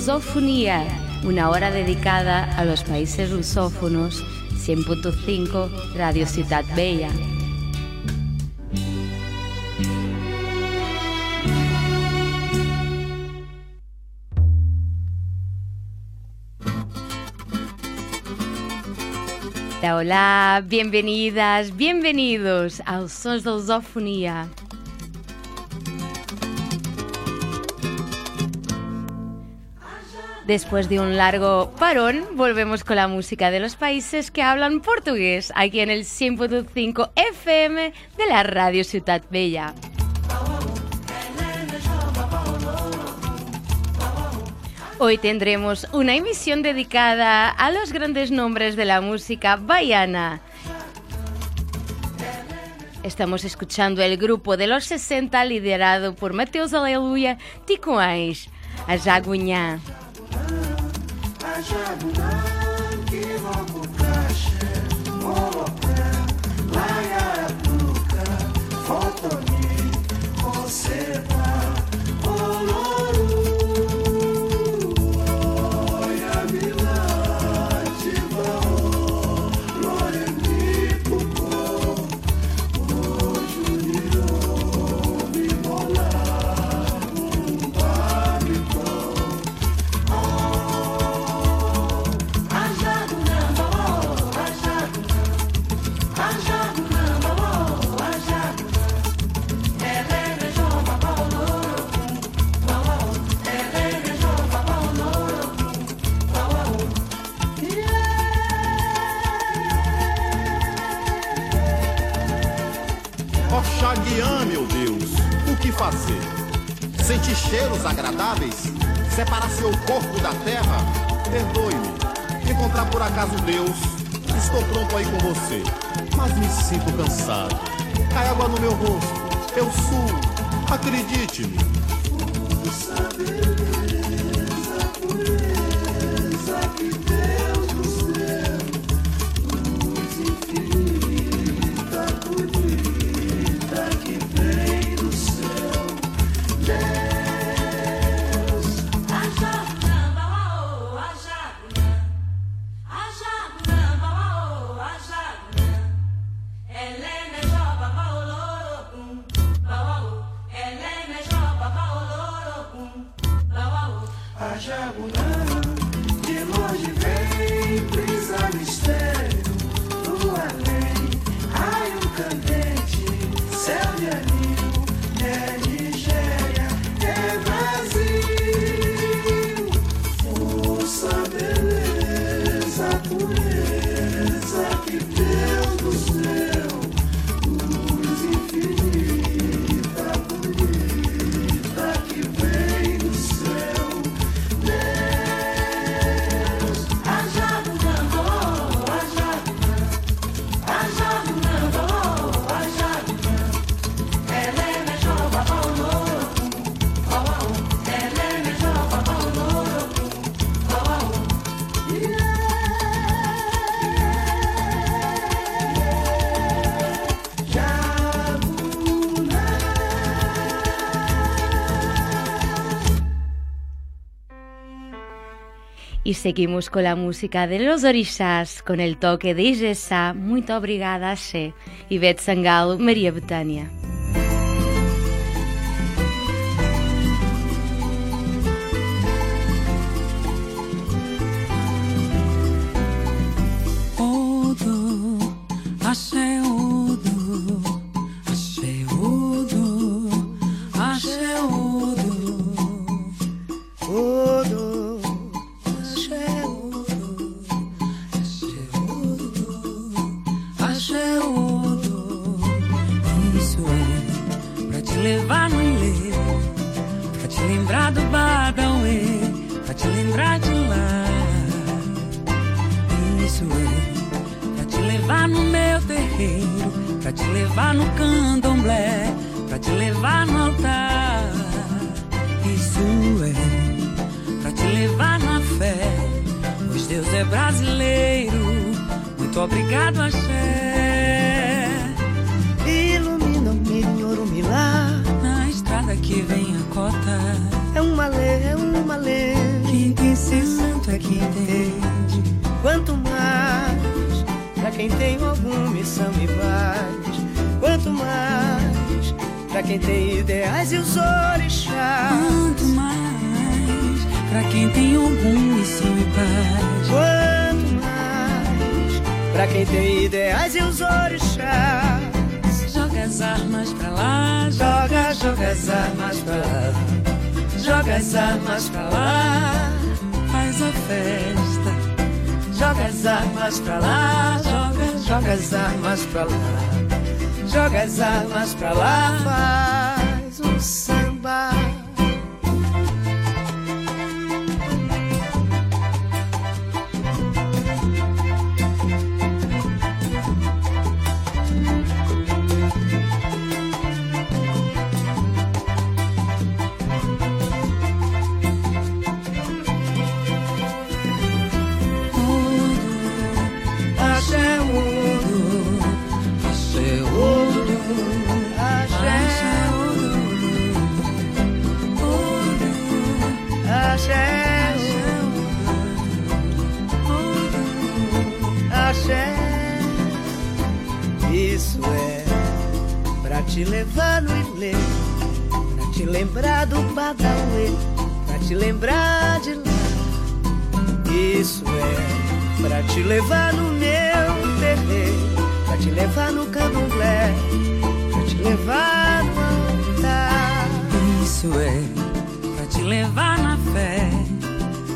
Lusofonía, una hora dedicada a los países lusófonos, 100.5 Radio Ciudad Bella. Hola, bienvenidas, bienvenidos aos Sons da Lusofonía. Después de un largo parón, volvemos con la música de los países que hablan portugués, aquí en el 100.5 FM de la Radio Ciudad Bella. Hoy tendremos una emisión dedicada a los grandes nombres de la música baiana. Estamos escuchando el grupo de los 60 liderado por Mateus Aleluia Ticoães, a Jagunhã. Foto acredite-me. E seguimos con la música de los orixás, con el toque de Ijessá. Muito obrigada, Axé. Ivete Sangalo, Maria Betânia. Quem tem alguma missão e paz. Quanto mais pra quem tem ideais e os orixás. Quanto mais pra quem tem algum missão e paz. Quanto mais pra quem tem ideais e os orixás. Joga as armas pra lá, Joga, joga as armas pra lá. Joga as armas pra lá. faz a festa. Joga as armas pra lá. Joga, joga as armas pra lá. Joga as armas pra lá.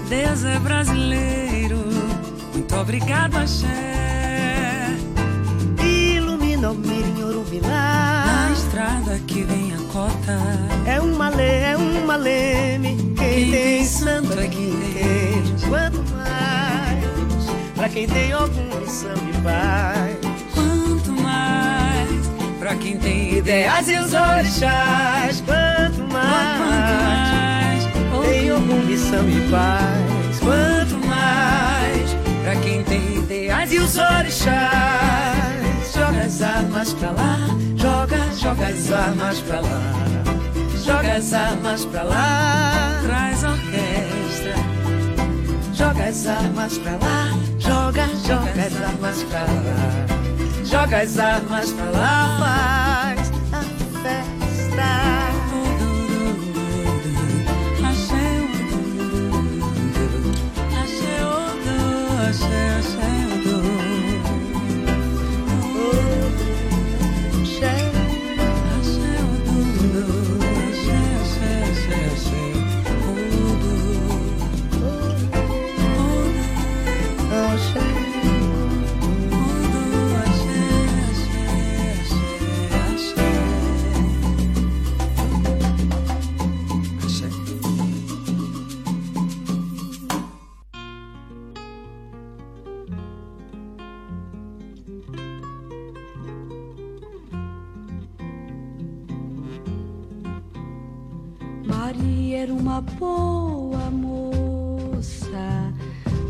Deus é brasileiro. Muito obrigado, Axé. Ilumina o mirim Na Urumilá. estrada que vem a cota. É um malê, é um maleme. Quem tem santo é que entende. Quanto mais, pra quem tem algum missão e paz. Quanto mais pra quem tem ideias e os orixás. Quanto Quanto mais, algum missão e paz. Quanto mais, pra quem tem ideais e os orixás. Joga as armas pra lá, joga, joga as armas pra lá. Joga as armas pra lá. traz orquestra. Joga as armas pra lá, joga, joga as armas pra lá. Joga as armas pra lá, faz a festa.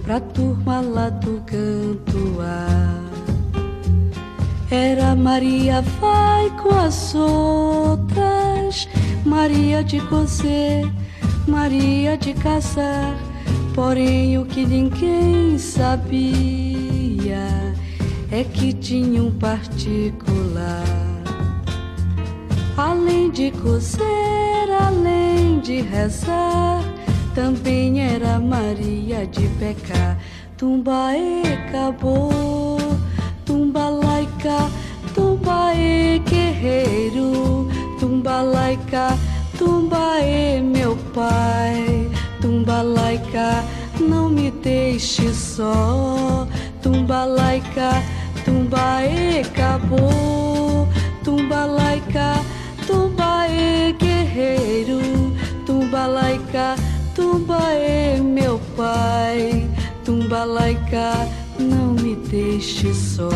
Pra turma lá do canto A. Era Maria vai com as outras, Maria de cozer, Maria de casar. Porém o que ninguém sabia é que tinha um particular. Além de cozer, além de rezar, também era Maria de pecar. Tumbaê acabou, tumba tumbaê guerreiro, tumba tumbaê meu pai, tumba laica, não me deixe só, tumba laica, acabou, tumba laica, tumbaê guerreiro, tumba laica, tumbaê meu pai, tumba laica, não me deixe só.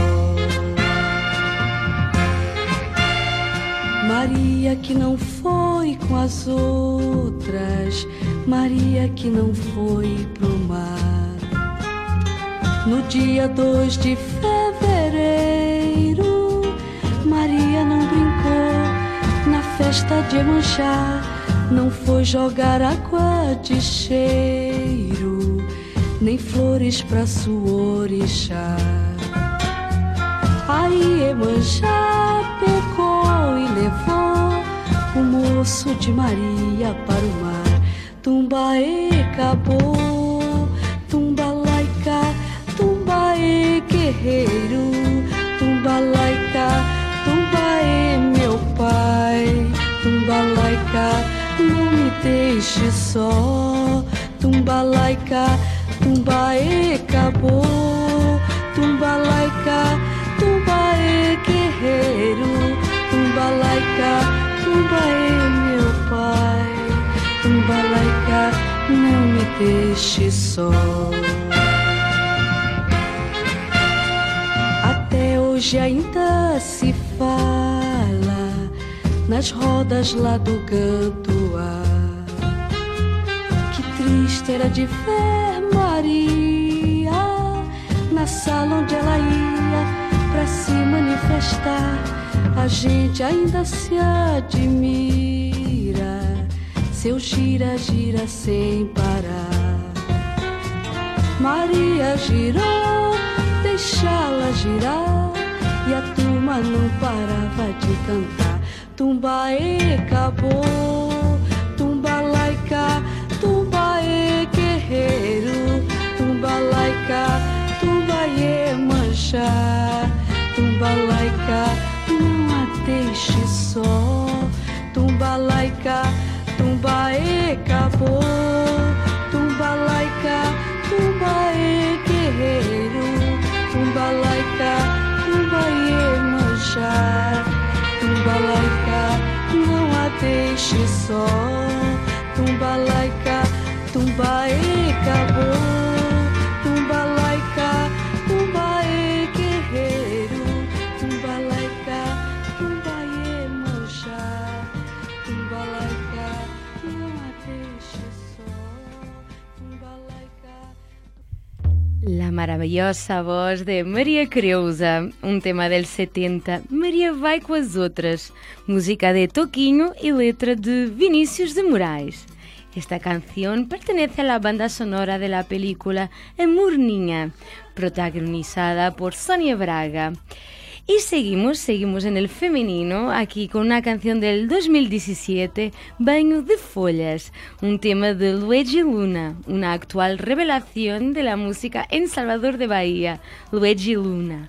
Maria que não foi com as outras, Maria que não foi pro mar. No dia 2 de fevereiro, Maria não brincou na festa de Emanjá, não foi jogar água de cheiro, nem flores pra orixá. Aí Emanjá pegou e levou o moço de Maria para o mar. Tumbaê acabou, tumba laica, tumbaê guerreiro, deixe só, tumba laica, tumbaê acabou, tumba laica, tumbaê guerreiro, tumba laica, Tumbaê, meu pai, Tumbalaika, não me deixe só. Até hoje ainda se fala nas rodas lá do. Que triste era de ver Maria na sala onde ela ia pra se manifestar a gente ainda se admira. Seu gira, gira sem parar. Maria girou, deixá-la girar. E a turma não parava de cantar. Tumbaê acabou, manchar, tumba laica deixe só. Tumba laica, tumba e acabou. Tumba laica, tumba e guerreiro. Tumba laica, tumba e manjar. Tumba laica, não a deixe só. Tumba laica, tumba e acabou. Maravilhosa voz de Maria Creuza, um tema del 70, Maria vai com as outras, música de Toquinho e letra de Vinícius de Moraes. Esta canción pertenece a la banda sonora de la película Amor Niña, protagonizada por Sonia Braga. Y seguimos, seguimos en el femenino, aquí con una canción del 2017, Baño de Follas, un tema de Luigi Luna, una actual revelación de la música en Salvador de Bahía, Luigi Luna.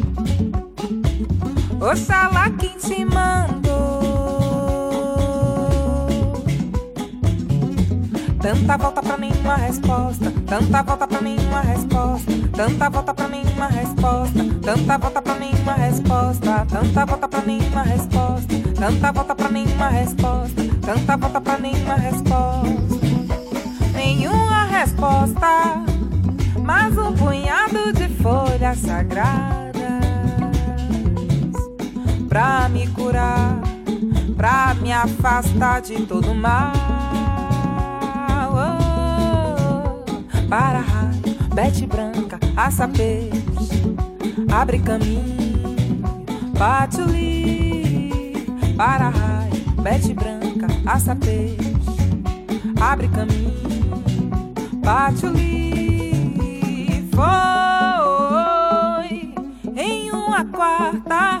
Oxalá quem te mandou. Tanta volta pra nenhuma resposta, tanta volta pra nenhuma resposta, tanta volta pra nenhuma resposta, tanta volta pra nenhuma resposta, tanta volta pra nenhuma resposta, tanta volta pra nenhuma resposta, tanta volta pra nenhuma resposta, nenhuma resposta mas um punhado de folhas sagradas pra me curar, pra me afastar de todo mal. Oh, para raio, bete branca, aça abre caminho, patuli. Para raio, bete branca, aça abre caminho, patuli. Foi em uma quarta-feira.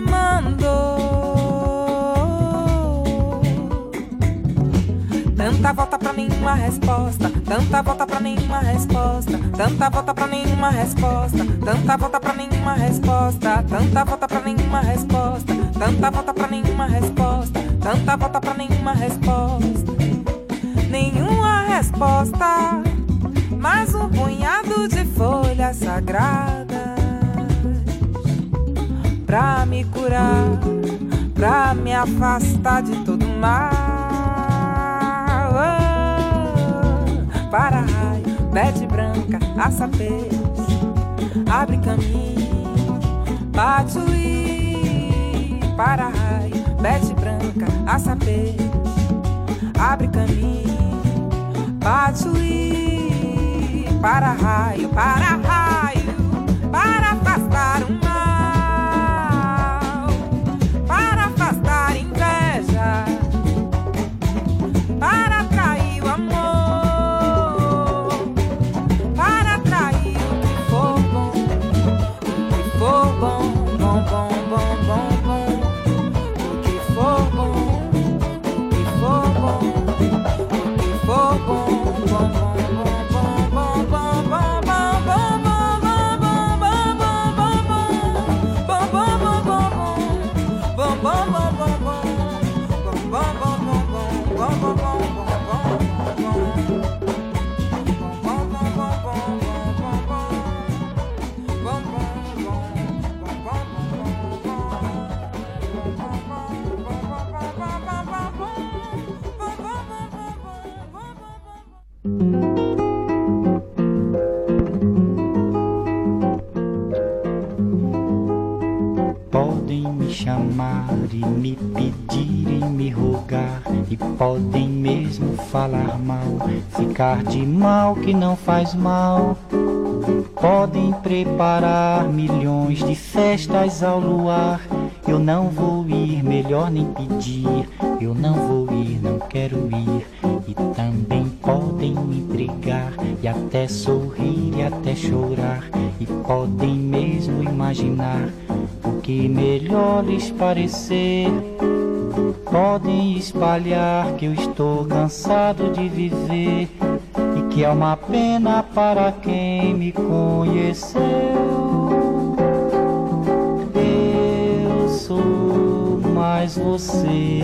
mandou. Tanta volta pra nenhuma resposta, tanta volta pra nenhuma resposta, tanta volta pra nenhuma resposta, tanta volta pra nenhuma resposta, tanta volta pra nenhuma resposta, tanta volta pra nenhuma resposta, tanta volta pra nenhuma resposta. Nenhuma resposta, mais um punhado de folhas sagradas pra me curar, pra me afastar de todo mal. para raio, bete branca, açapês, abre caminho, patuí, para raio, bete branca, açapês, abre caminho, patuí, para raio, para raio, para afastar um podem mesmo falar mal, ficar de mal que não faz mal. Podem preparar milhões de festas ao luar. Eu não vou ir, melhor nem pedir. Eu não vou ir, não quero ir. E também podem me brigar e até sorrir e até chorar. E podem mesmo imaginar o que melhor lhes parecer podem espalhar que eu estou cansado de viver e que é uma pena para quem me conheceu. Eu sou mais você.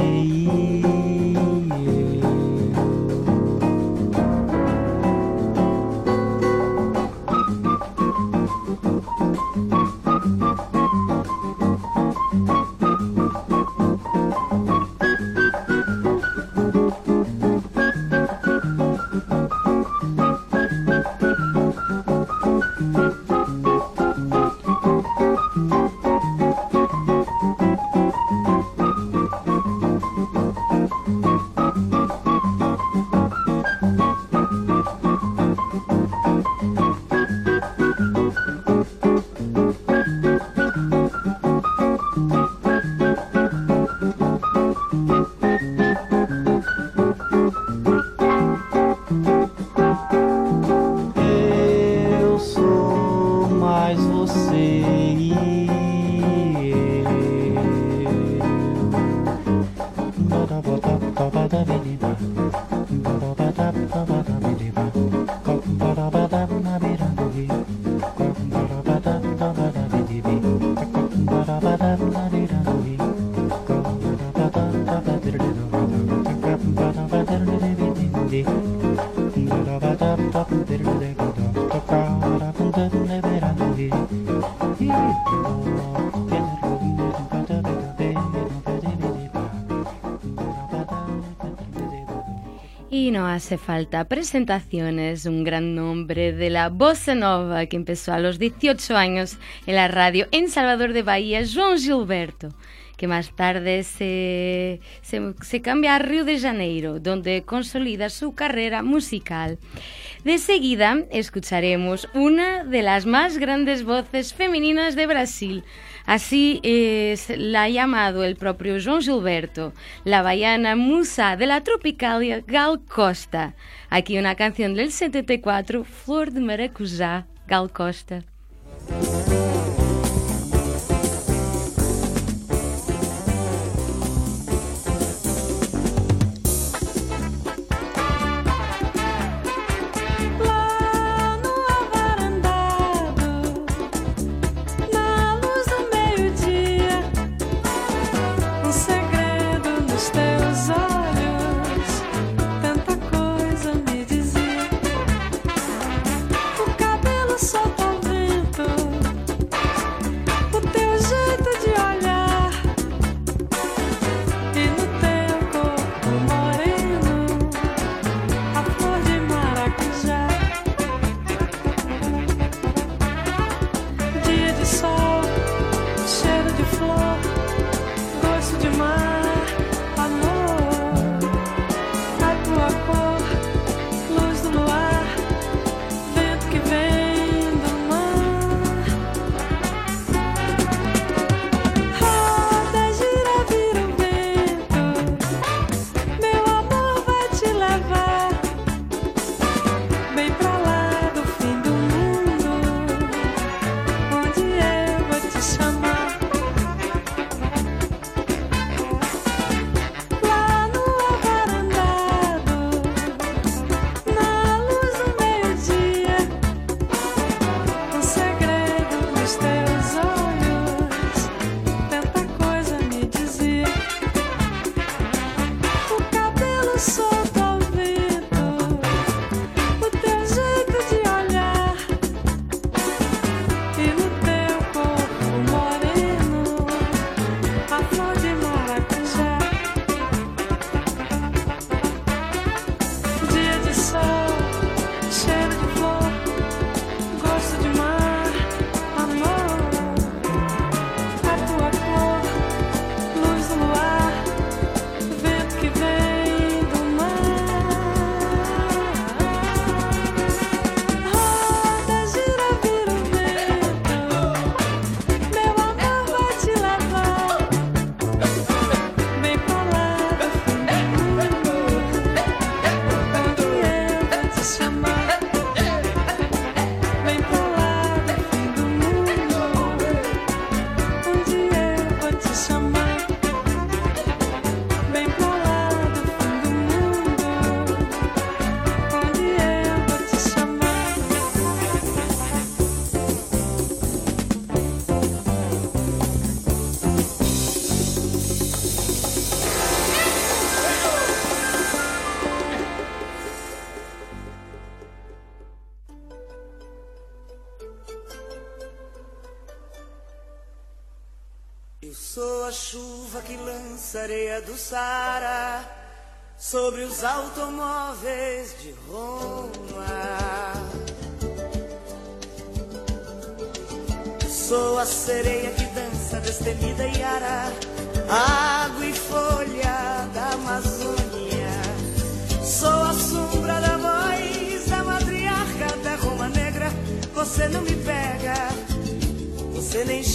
Thank you. Hace falta presentaciones, un gran nombre de la bossa nova que empezó a los 18 años en la radio en Salvador de Bahía, João Gilberto que más tarde se, se, se cambia a Río de Janeiro, donde consolida su carrera musical. De seguida escucharemos una de las más grandes voces femeninas de Brasil. Así es, la ha llamado el propio João Gilberto, la baiana musa de la tropicalia Gal Costa. Aquí una canción del 74, Flor de Maracujá, Gal Costa.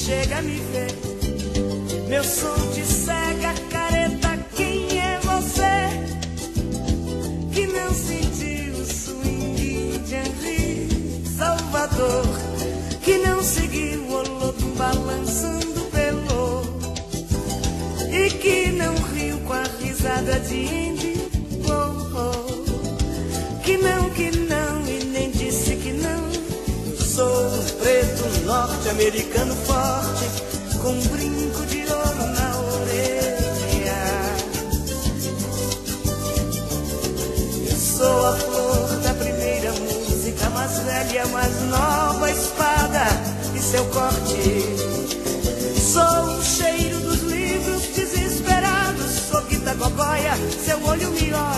Chega me ver. Meu som te cega, careta, quem é você? Que não sentiu o swing de Henri Salvador Que não seguiu o lodo balançando pelo E que não riu com a risada de norte-americano forte com um brinco de ouro na orelha. Eu sou a flor da primeira música, mais velha, mais nova espada e seu corte. Sou o cheiro dos livros desesperados, sou guita gogóia, seu olho me olha,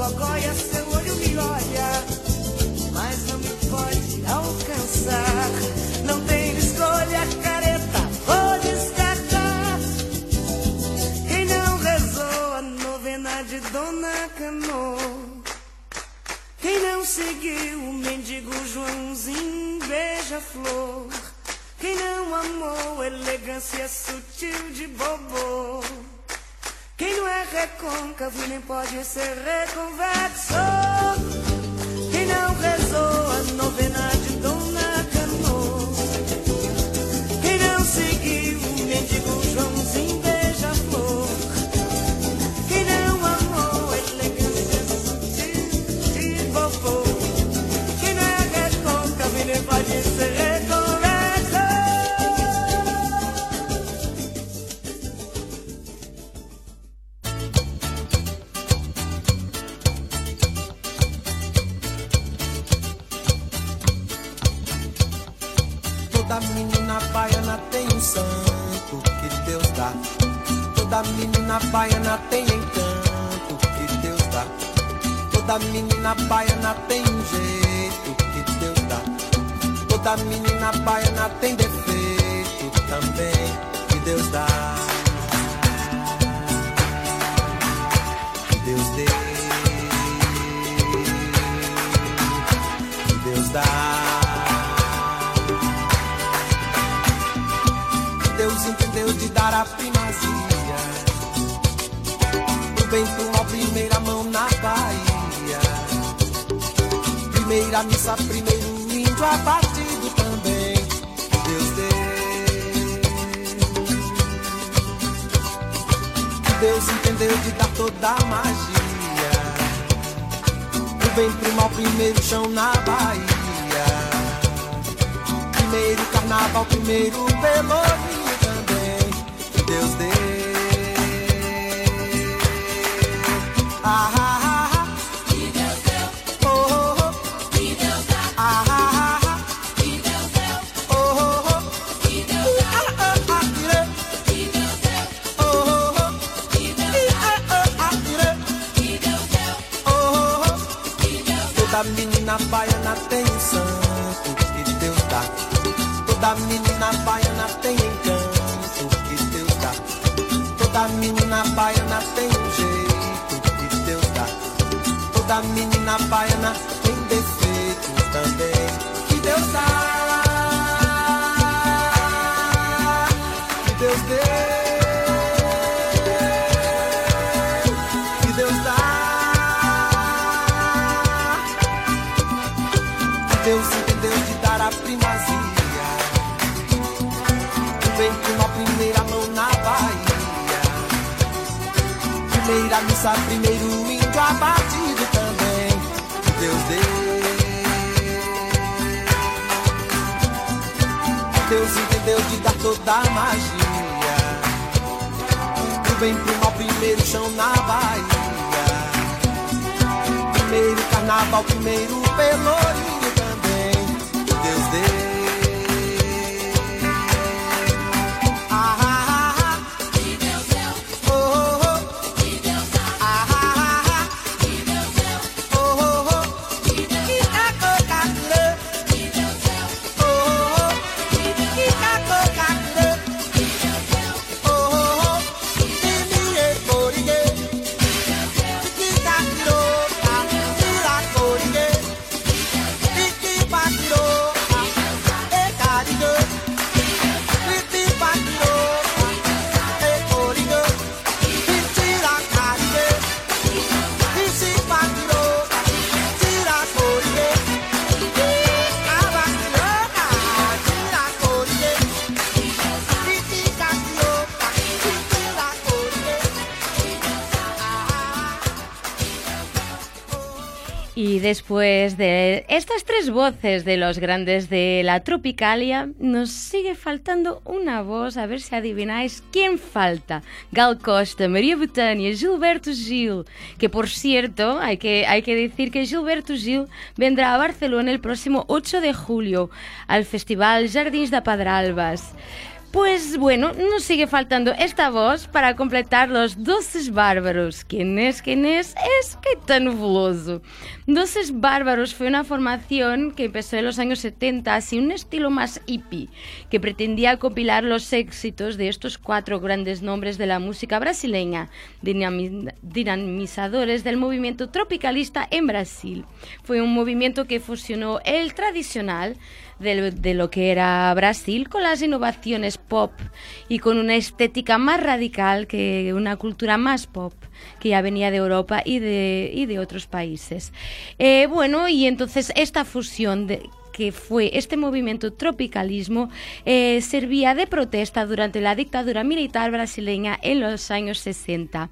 gogóia, seu olho me olha, mas não me pode alcançar. Não tenho escolha, careta, vou descartar. Quem não rezou a novena de Dona Cano? Quem não seguiu o mendigo Joãozinho beija-flor? Quem não amou elegância sutil de Bobô? É recôncavo e nem pode ser reconvexo? Quem não rezou a menina baiana tem um jeito que Deus dá. Toda menina baiana tem defeito também que Deus dá. Que Deus dê. Que Deus dá. Deus entendeu de dar a primazia. O bem pro mal, Primeira missa, primeiro índio abatido também. Deus deu. Deus entendeu de dar toda a magia. O bem pro mal, primeiro chão na Bahia. Primeiro carnaval, primeiro pelourinho Deus entendeu de dar a primazia. O bem com uma primeira mão na Bahia. Primeira missa, primeiro índio abatido também. Deus deu. Deus entendeu de dar toda a magia. O bem pro mal, primeiro chão na Bahia. Primeiro carnaval, primeiro pelourinho. Deus después de estas tres voces de los grandes de la Tropicalia, nos sigue faltando una voz, a ver si adivináis quién falta. Gal Costa, María Betania, Gilberto Gil, que por cierto, hay que, hay que decir que Gilberto Gil vendrá a Barcelona el próximo 8 de julio al Festival Jardins de Padralbas. Pues bueno, nos sigue faltando esta voz para completar los Doces Bárbaros. ¿Quién es? ¿Quién es? Es Caetano Veloso. Doces Bárbaros fue una formación que empezó en los años 70, así un estilo más hippie, que pretendía compilar los éxitos de estos cuatro grandes nombres de la música brasileña, dinamizadores del movimiento tropicalista en Brasil. Fue un movimiento que fusionó el tradicional de, lo que era Brasil con las innovaciones pop y con una estética más radical que una cultura más pop que ya venía de Europa y de, y de otros países. Eh, bueno, y entonces esta fusión que fue este movimiento tropicalismo eh, servía de protesta durante la dictadura militar brasileña en los años 60.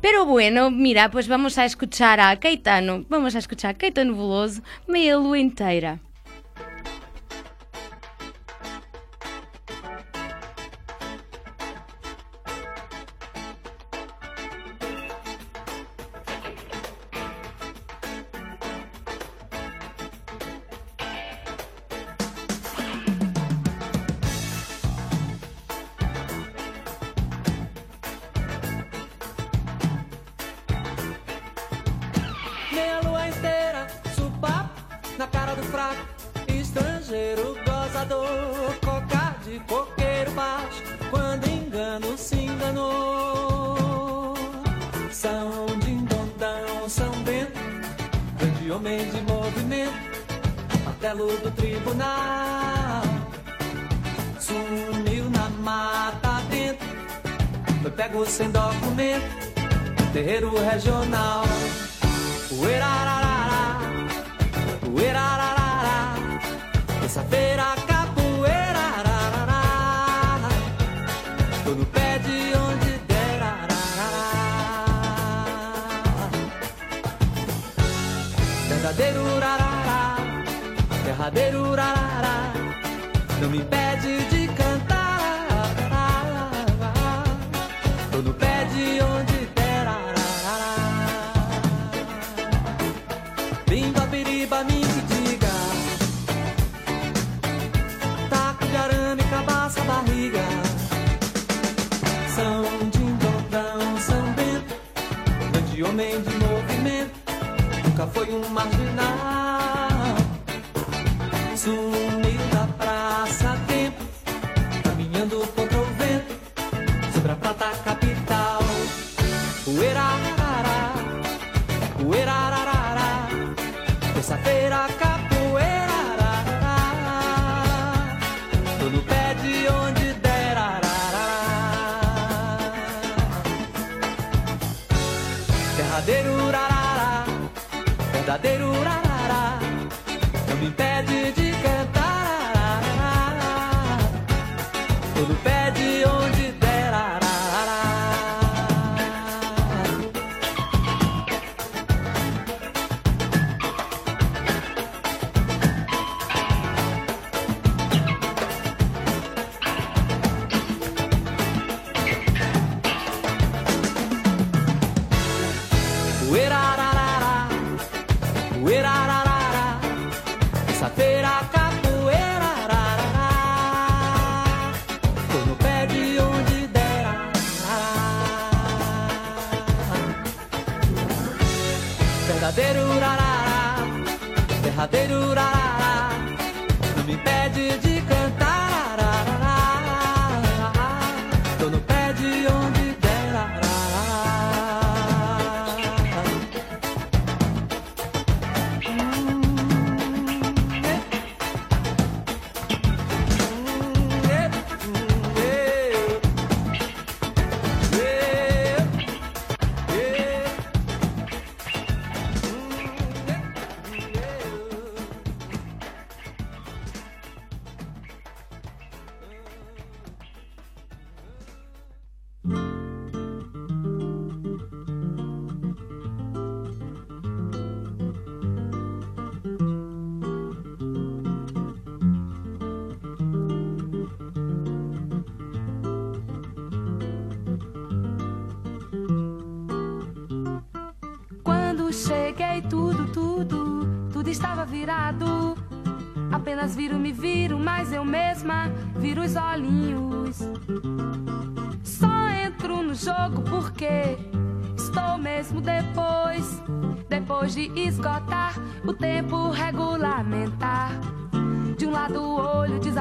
Pero bueno, mira, pues vamos a escuchar a Caetano, vamos a escuchar a Caetano Veloso meia lua inteira. sem documento, terreiro regional. Uerararará, uerararará, terça-feira capoeira, ararará, tô no pé de onde der. Verdadeiro urarará, me impede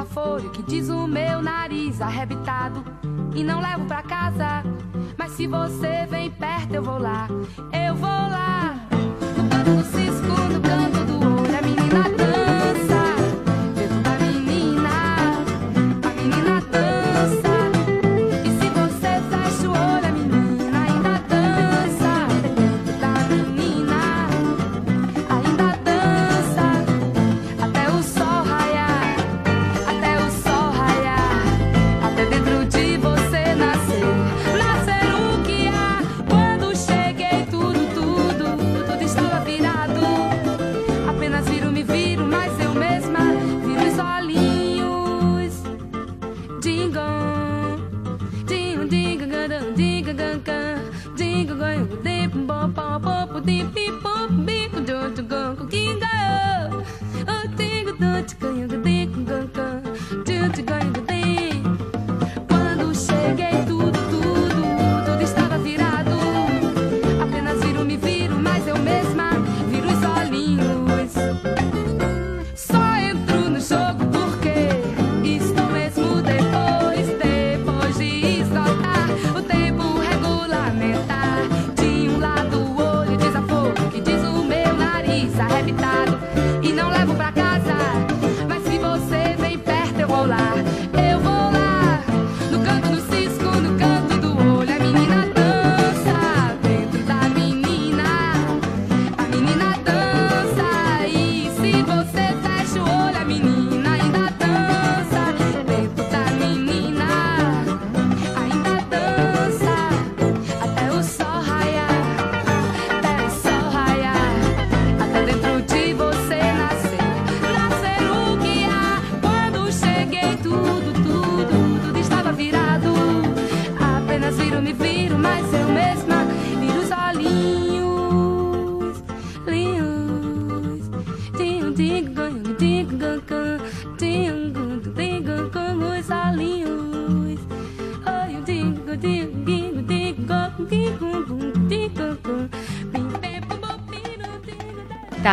desaforo que diz o meu nariz arrebitado. E não levo pra casa. Mas se você vem perto, eu vou lá. Eu vou lá. No canto do cisco,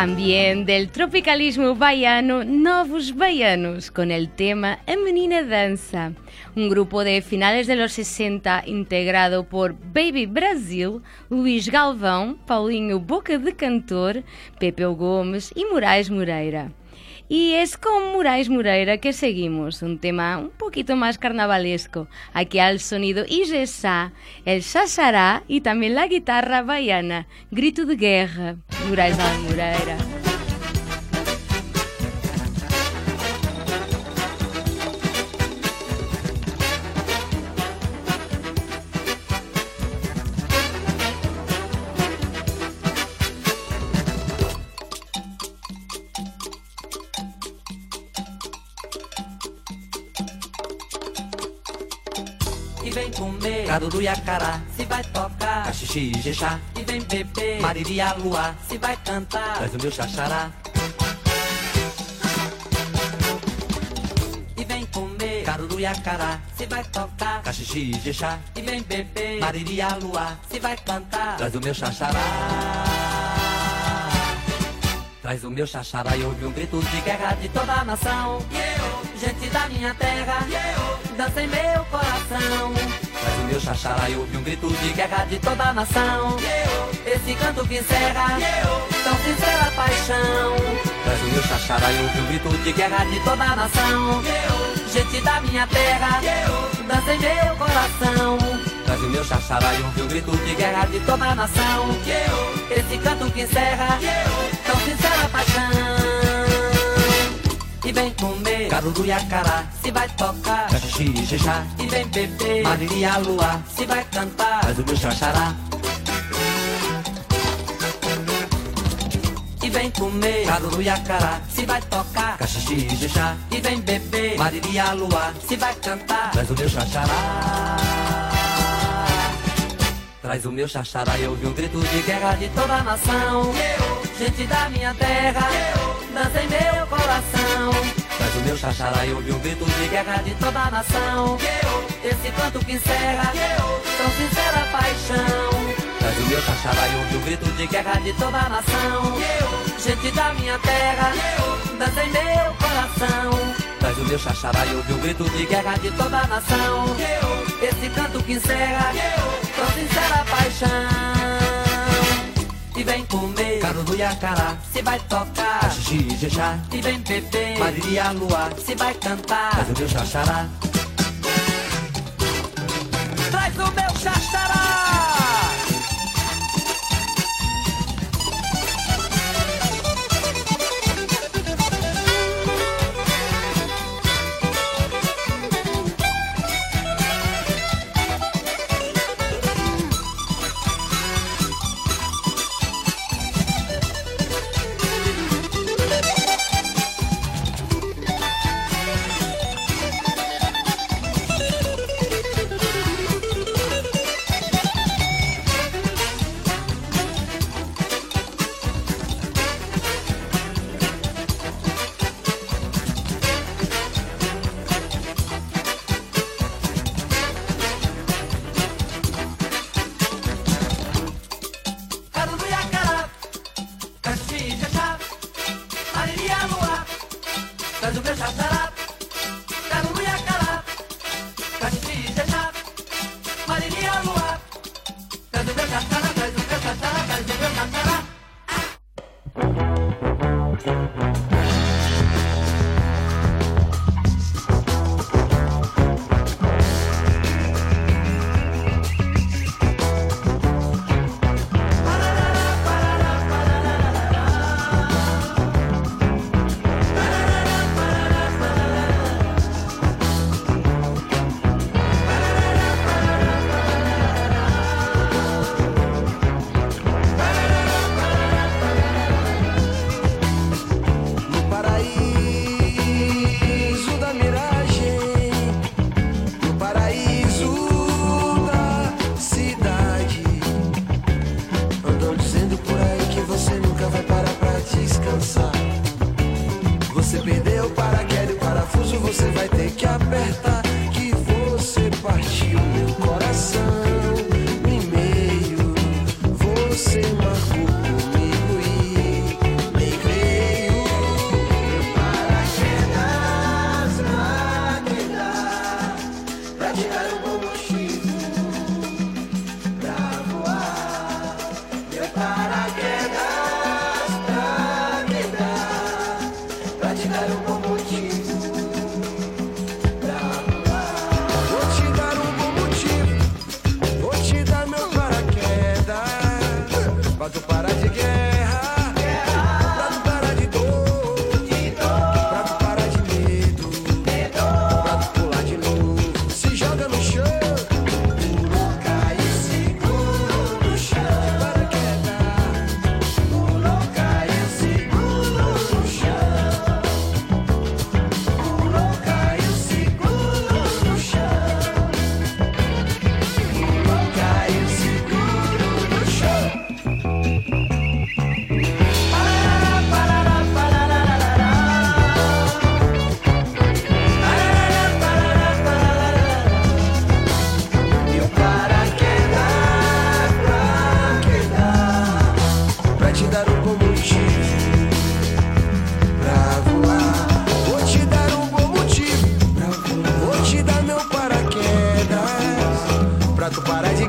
También del tropicalismo baiano, Novos Baianos, con el tema A Menina Danza, un grupo de finales de los 60 integrado por Baby Brasil, Luís Galvão, Paulinho Boca de Cantor, Pepe Gomes y Moraes Moreira. Y es con Moraes Moreira que seguimos, un tema un poquito más carnavalesco, aquí al sonido Igesá, el xaxará y también la guitarra baiana, Grito de Guerra, Moraes Moreira. Comer caruru e acará, se vai tocar Caxixi e jexá E vem beber. Mariria a luar, se vai cantar. Traz o meu xaxará. E vem comer. Caruru e acará, se vai tocar. Caxixi e jexá E vem beber. Mariria a luar, se vai cantar. Traz o meu xaxará. Traz o meu xaxará e ouve um grito de guerra de toda a nação. Gente da minha terra, dança em meu coração. Traz o meu xaxará e ouve um grito de guerra de toda a nação. Esse canto que encerra tão sincera paixão. Traz o meu xaxará e ouve um grito de guerra de toda a nação. Gente da minha terra, dança em meu coração. Traz o meu xaxará e ouve um grito de guerra de toda a nação. Esse canto que encerra tão sincera paixão e vem comer. Caruru e acará, se vai tocar. Caxixi e jejá, e vem beber. Mariri e luar, se vai cantar. Faz o meu xaxará. E vem comer. Caruru e acará, se vai tocar. Caxixi e jejá, e vem beber. Mariri e luar, se vai cantar. Faz o meu xaxará. Traz o meu xaxará. E ouvi um grito de guerra de toda a nação. Gente da minha terra, dança em meu coração coração. Traz o meu xaxará e ouvi um grito de guerra de toda a nação. Esse canto que encerra tão sincera paixão. Traz o meu xaxará e ouvi um grito de guerra de toda a nação. Gente da minha terra, dança em meu coração. Traz o meu xaxará e ouvi o grito de guerra de toda a nação. Esse canto que encerra tão sincera paixão e vem comer. Caruru e acará, se vai tocar. Xixi e jejá, e vem beber. Maria Lua, se vai cantar. Traz o meu xaxará. Traz o meu xaxará.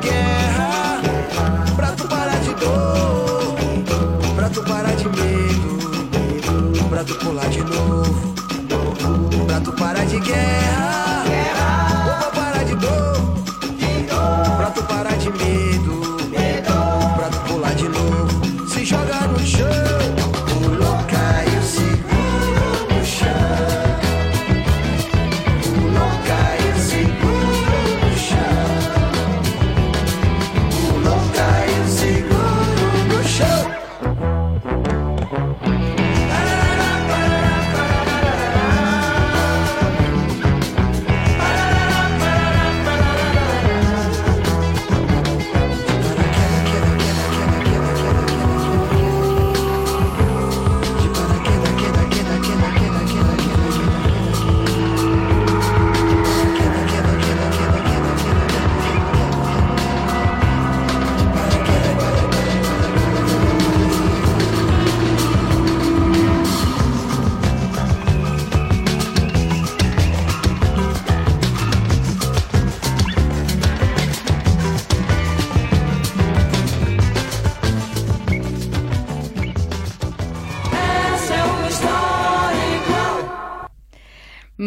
guerra, pra tu parar de dor, pra tu parar de medo, pra tu pular de novo, pra tu parar de guerra.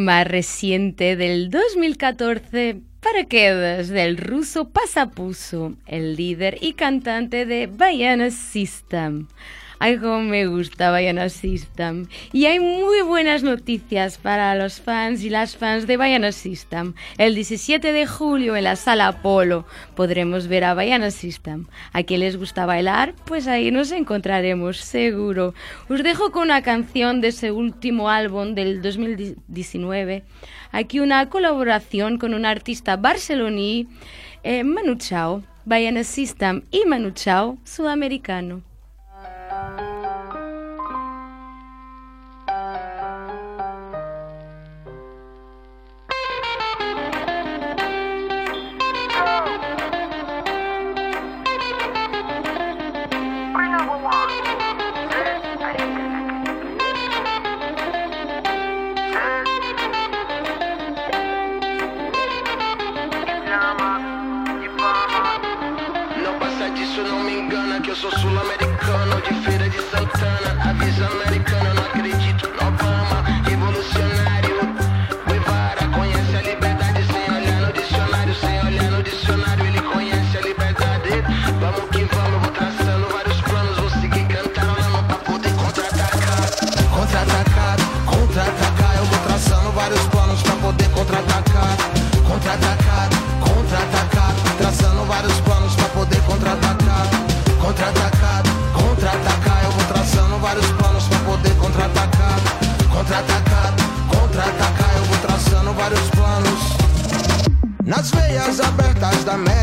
más reciente del 2014, Paraquedas, del ruso Pasapuso, el líder y cantante de Bayana System. Ay, me gusta, vayan System. Y hay muy buenas noticias para los fans y las fans de Bayana System. El 17 de julio en la sala Apolo podremos ver a Bayana System. A quien les gusta bailar, pues ahí nos encontraremos, seguro. Os dejo con una canción de ese último álbum del 2019. Aquí una colaboración con un artista barceloní, eh, Manu Chao. Bayana System y Manu Chao, sudamericano. Portas abertas da mente.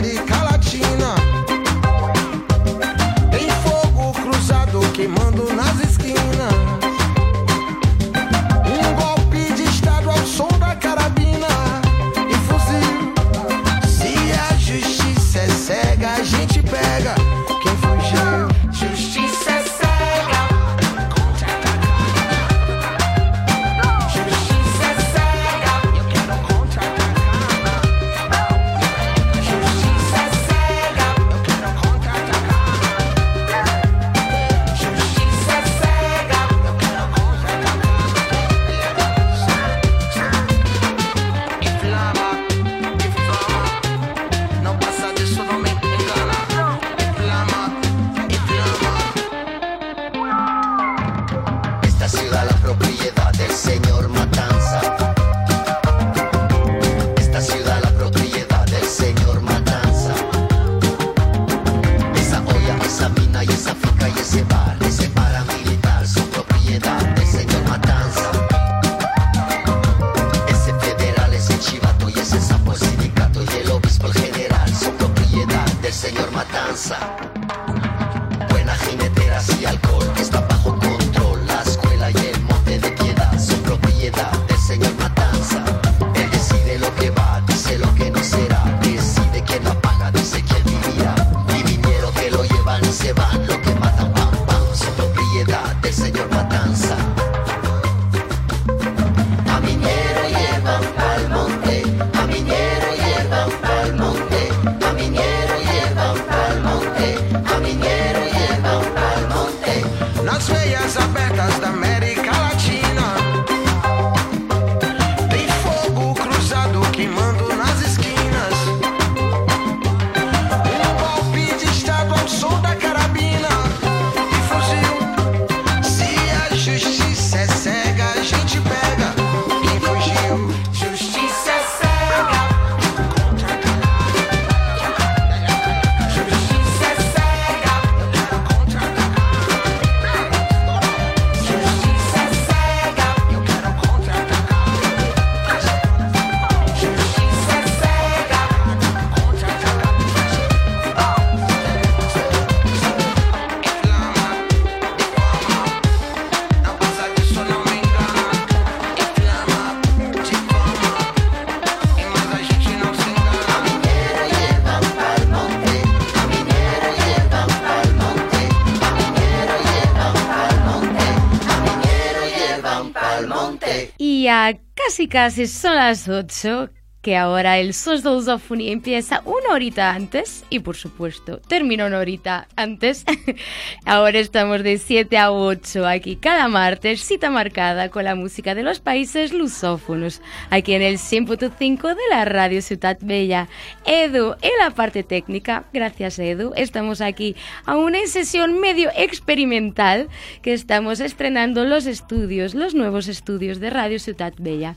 casi son las 8 que ahora el de Lusofonía empieza una horita antes y por supuesto termina una horita antes. ahora estamos de 7 a 8 aquí cada martes, cita marcada con la música de los países lusófonos, aquí en el 100.5 de la Radio Ciudad Bella. Edu, en la parte técnica, gracias Edu, estamos aquí a una sesión medio experimental que estamos estrenando los estudios, los nuevos estudios de Radio Ciudad Bella.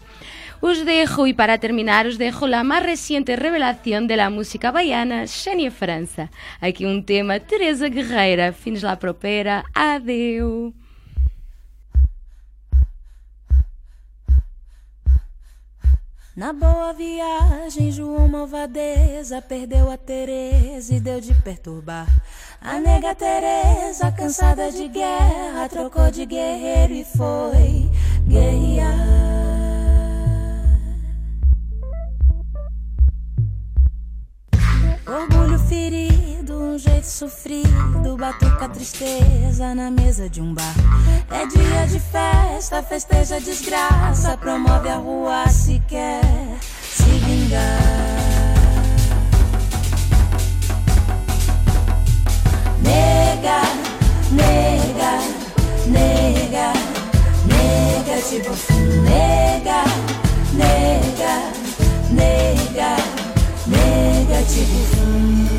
Os dejo y para terminar os dejo la más reciente revelación de la música baiana, Xenia França. Aqui um tema, Teresa Guerreira. Fins lá propera. Adeu. Na boa viagem, João Malvadeza perdeu a Teresa e deu de perturbar. A nega Teresa, cansada de guerra, trocou de guerreiro e foi guerrear. Sofrido, batuca tristeza na mesa de um bar. É dia de festa, festeja desgraça, promove a rua se quer se vingar. Nega, nega, nega, nega, tipo nega, nega, nega negativo.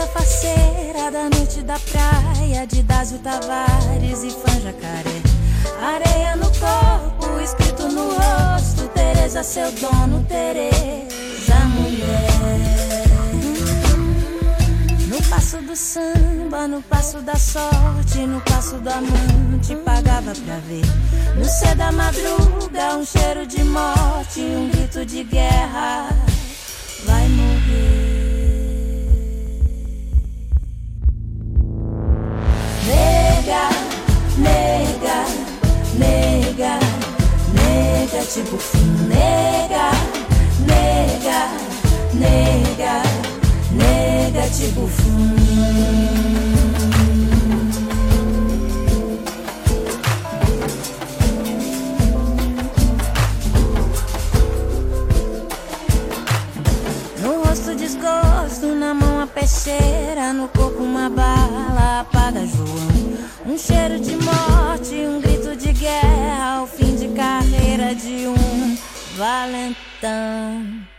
Teresa faceira da noite da praia de Dásio Tavares e Fã Jacaré. Areia no corpo, escrito no rosto. Teresa, seu dono, Teresa, mulher. No passo do samba, no passo da sorte, no passo do amante, pagava pra ver. No céu da madruga, um cheiro de morte, um grito de guerra. Vai morrer. Tipo nega, nega, nega, nega, tipo fim. desgosto, na mão a peixeira, no corpo uma bala, apaga João. Um cheiro de morte, um grito de guerra, o fim de um valentão.